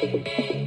Thank you.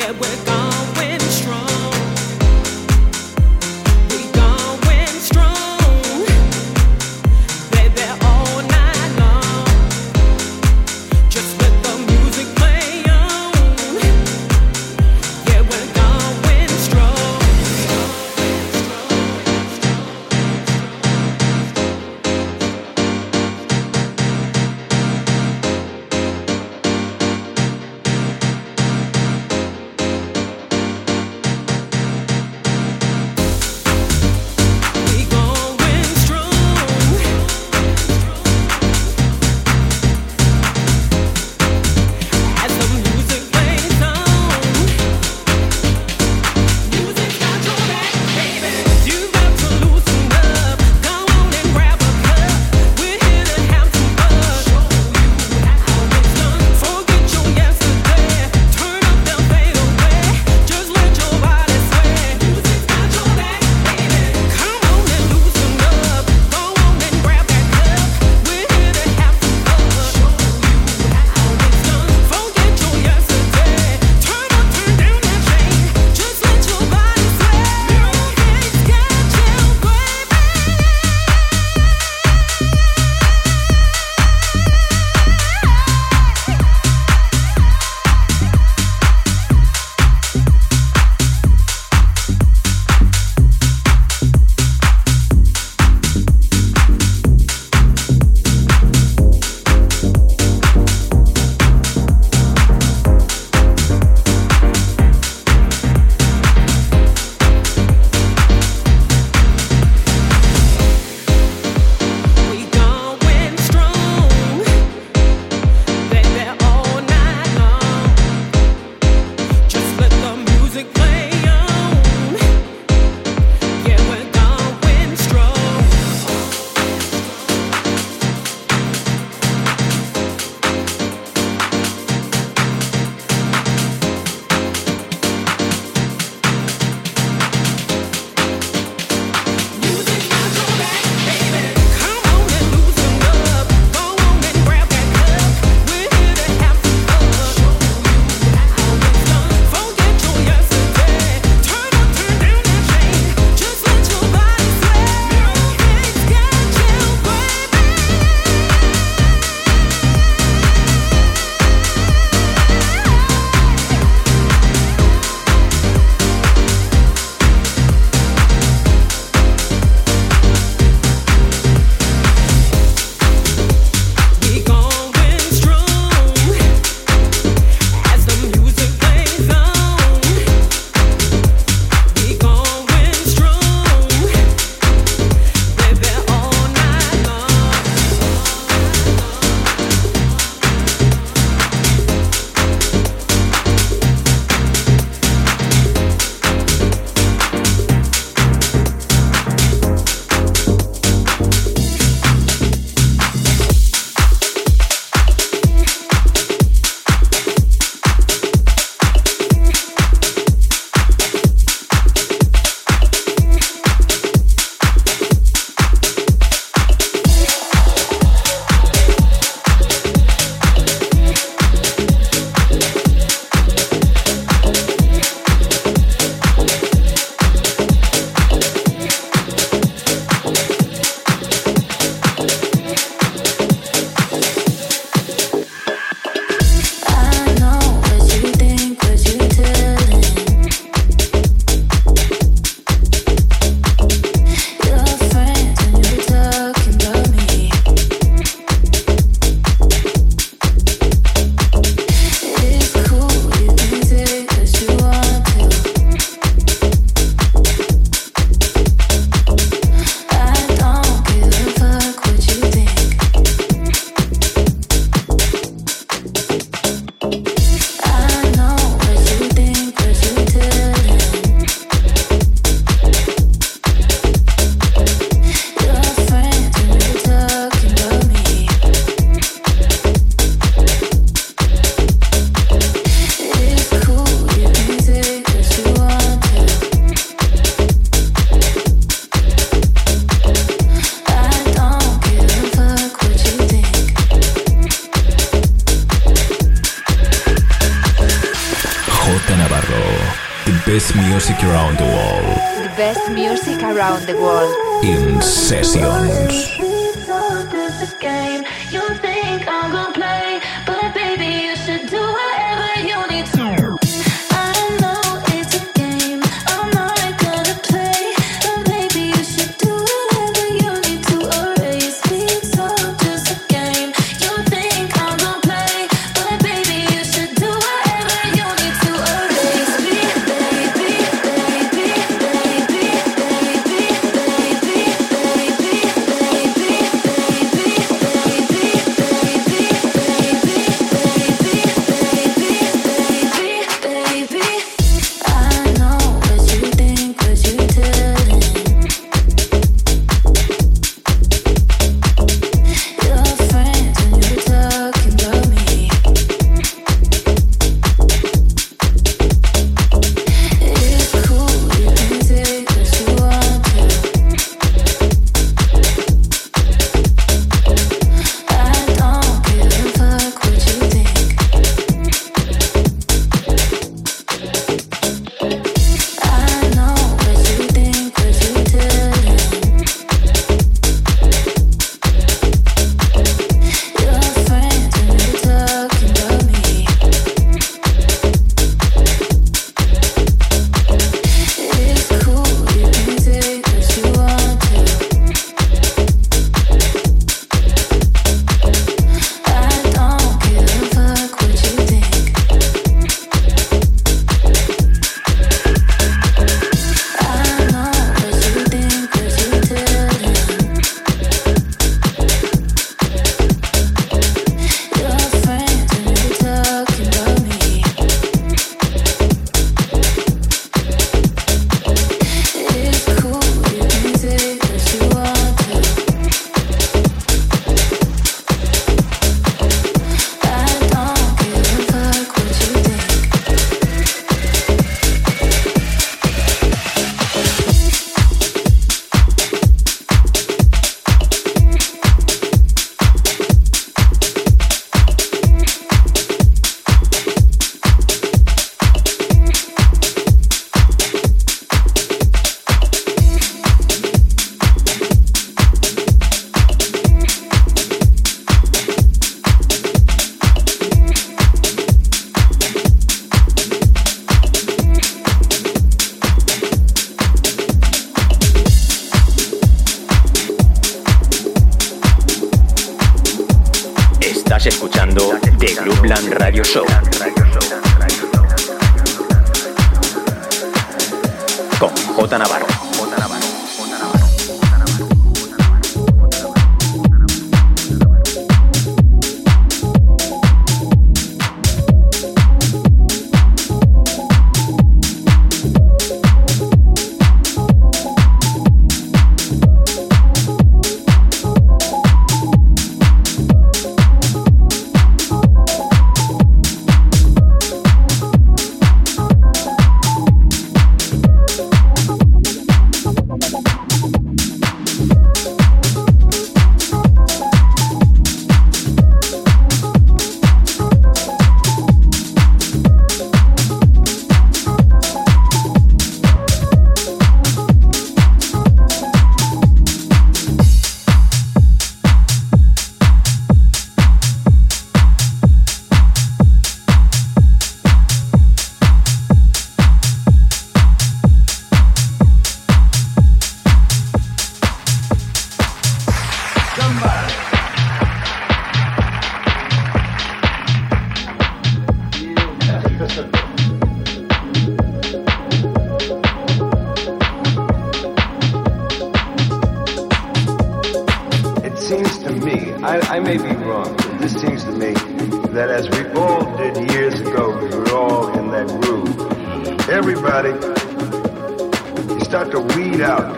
yeah, we're gone. seems to me, I, I may be wrong, but this seems to me that as we all did years ago, we were all in that groove. Everybody, you start to weed out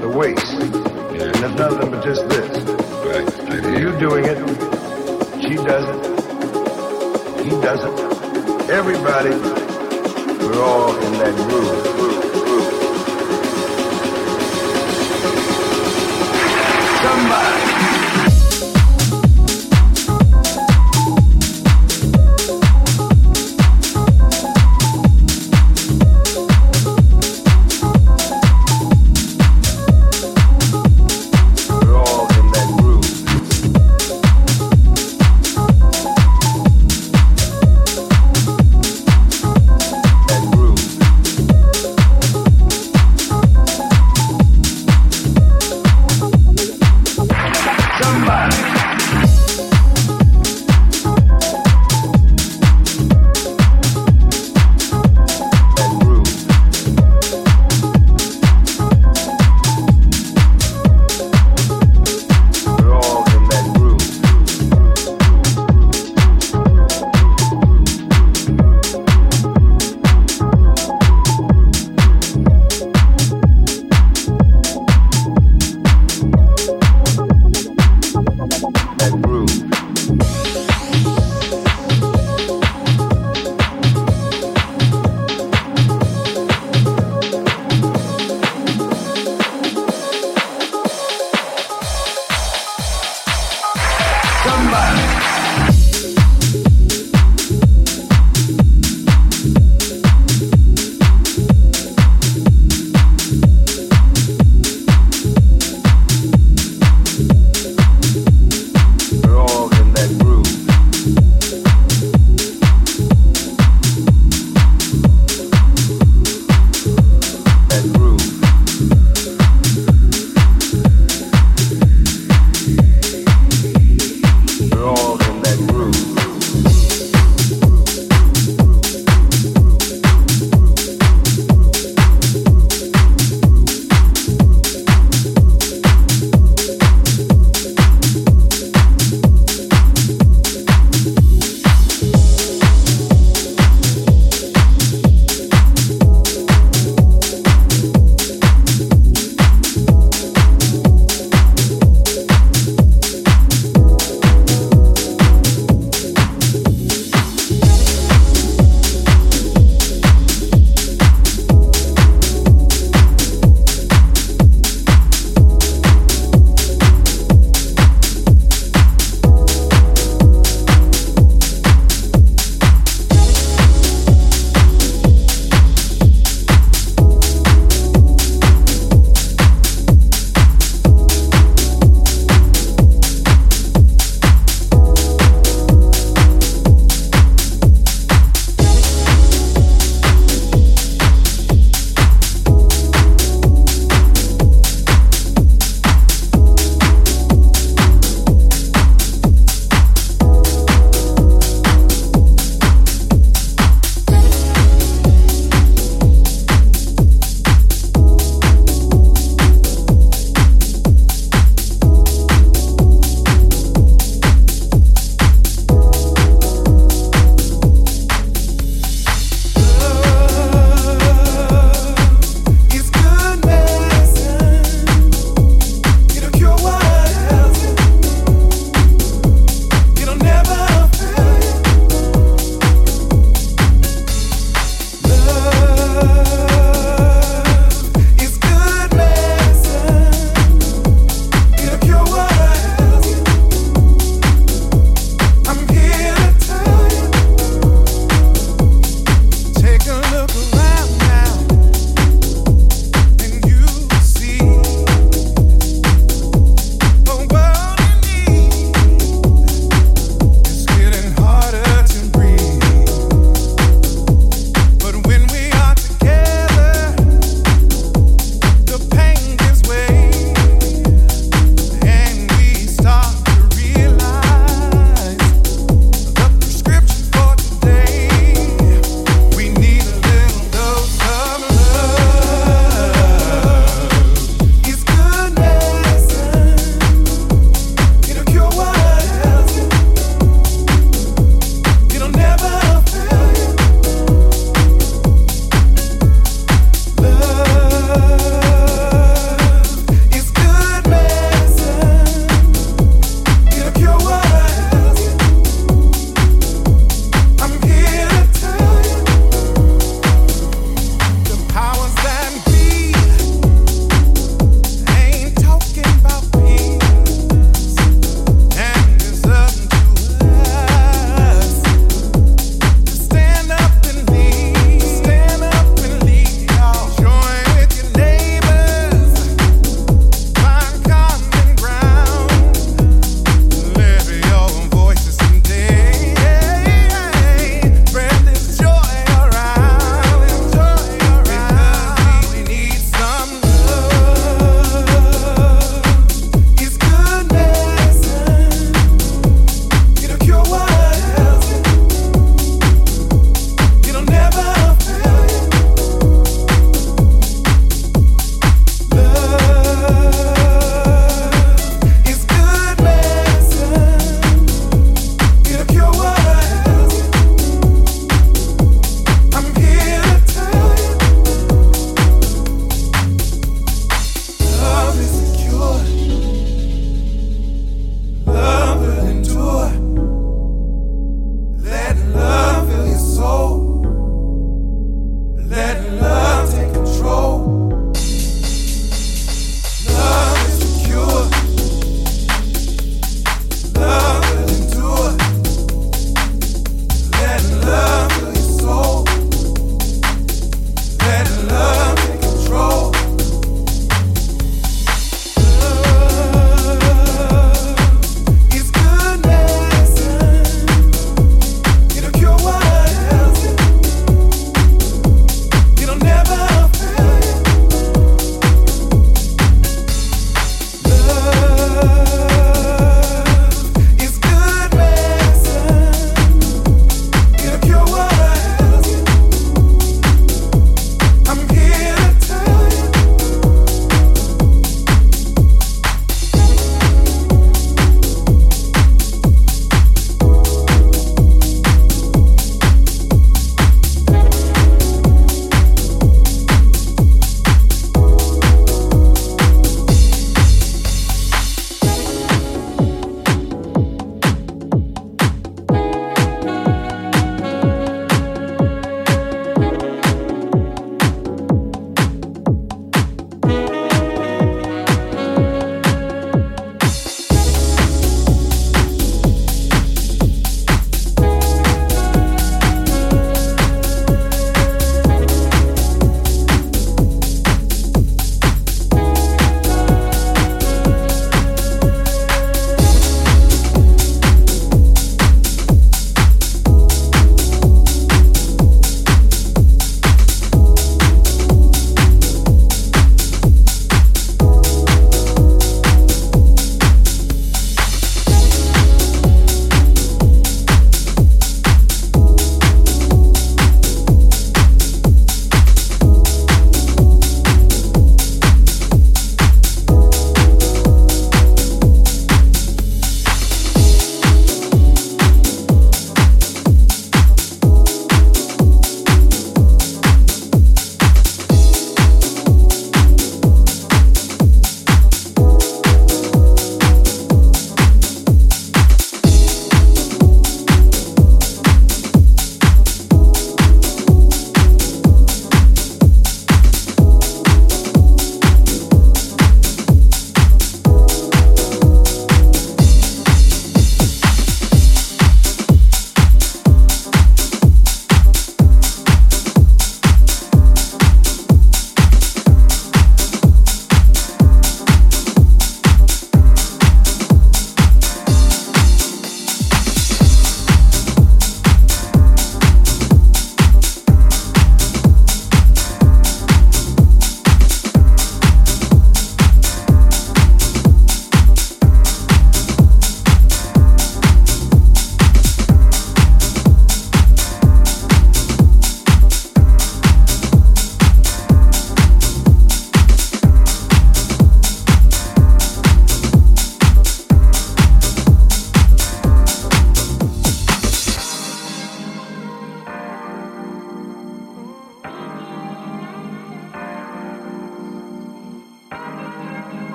the waste. And it's nothing but just this. You doing it, she does it, he does it. Everybody, we're all in that groove. groove. somebody.